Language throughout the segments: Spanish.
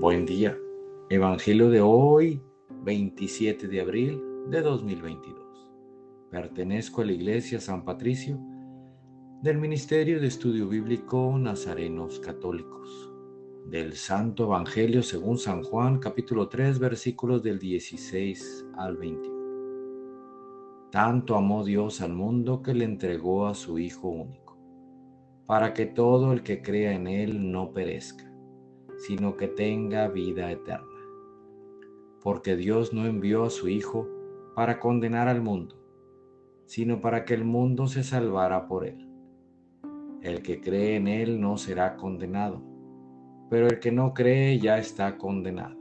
Buen día. Evangelio de hoy, 27 de abril de 2022. Pertenezco a la Iglesia San Patricio del Ministerio de Estudio Bíblico Nazarenos Católicos. Del Santo Evangelio según San Juan, capítulo 3, versículos del 16 al 21. Tanto amó Dios al mundo que le entregó a su Hijo único, para que todo el que crea en Él no perezca sino que tenga vida eterna. Porque Dios no envió a su Hijo para condenar al mundo, sino para que el mundo se salvara por él. El que cree en él no será condenado, pero el que no cree ya está condenado,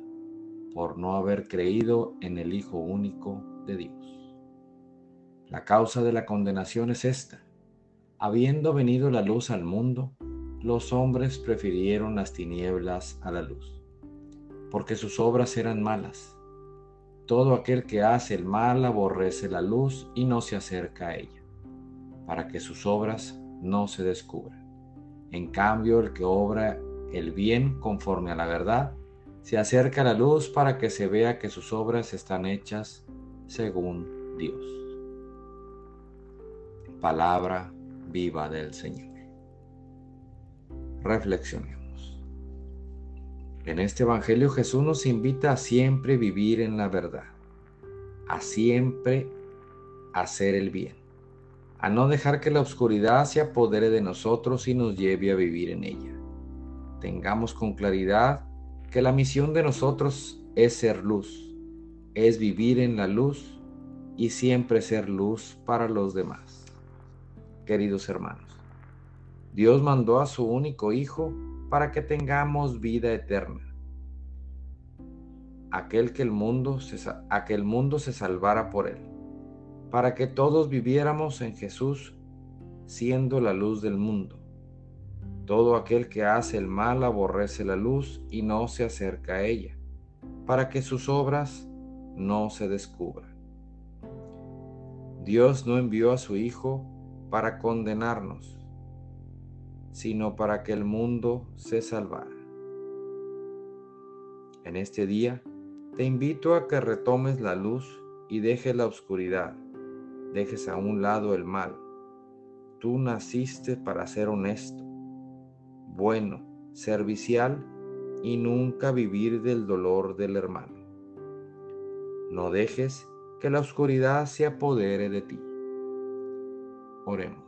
por no haber creído en el Hijo único de Dios. La causa de la condenación es esta. Habiendo venido la luz al mundo, los hombres prefirieron las tinieblas a la luz, porque sus obras eran malas. Todo aquel que hace el mal aborrece la luz y no se acerca a ella, para que sus obras no se descubran. En cambio, el que obra el bien conforme a la verdad, se acerca a la luz para que se vea que sus obras están hechas según Dios. Palabra viva del Señor. Reflexionemos. En este Evangelio Jesús nos invita a siempre vivir en la verdad, a siempre hacer el bien, a no dejar que la oscuridad se apodere de nosotros y nos lleve a vivir en ella. Tengamos con claridad que la misión de nosotros es ser luz, es vivir en la luz y siempre ser luz para los demás. Queridos hermanos, Dios mandó a su único Hijo para que tengamos vida eterna. Aquel que el mundo se, a que el mundo se salvara por él, para que todos viviéramos en Jesús siendo la luz del mundo. Todo aquel que hace el mal aborrece la luz y no se acerca a ella, para que sus obras no se descubran. Dios no envió a su Hijo para condenarnos, sino para que el mundo se salvara. En este día te invito a que retomes la luz y dejes la oscuridad, dejes a un lado el mal. Tú naciste para ser honesto, bueno, servicial y nunca vivir del dolor del hermano. No dejes que la oscuridad se apodere de ti. Oremos